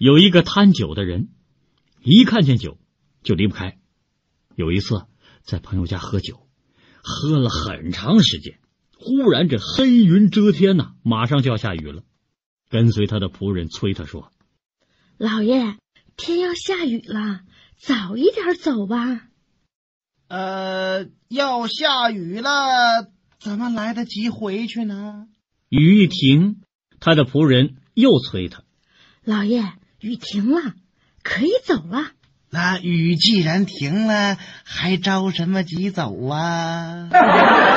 有一个贪酒的人，一看见酒就离不开。有一次在朋友家喝酒，喝了很长时间，忽然这黑云遮天呐，马上就要下雨了。跟随他的仆人催他说：“老爷，天要下雨了，早一点走吧。”呃，要下雨了，怎么来得及回去呢？雨一停，他的仆人又催他：“老爷，雨停了，可以走了。”那雨既然停了，还着什么急走啊？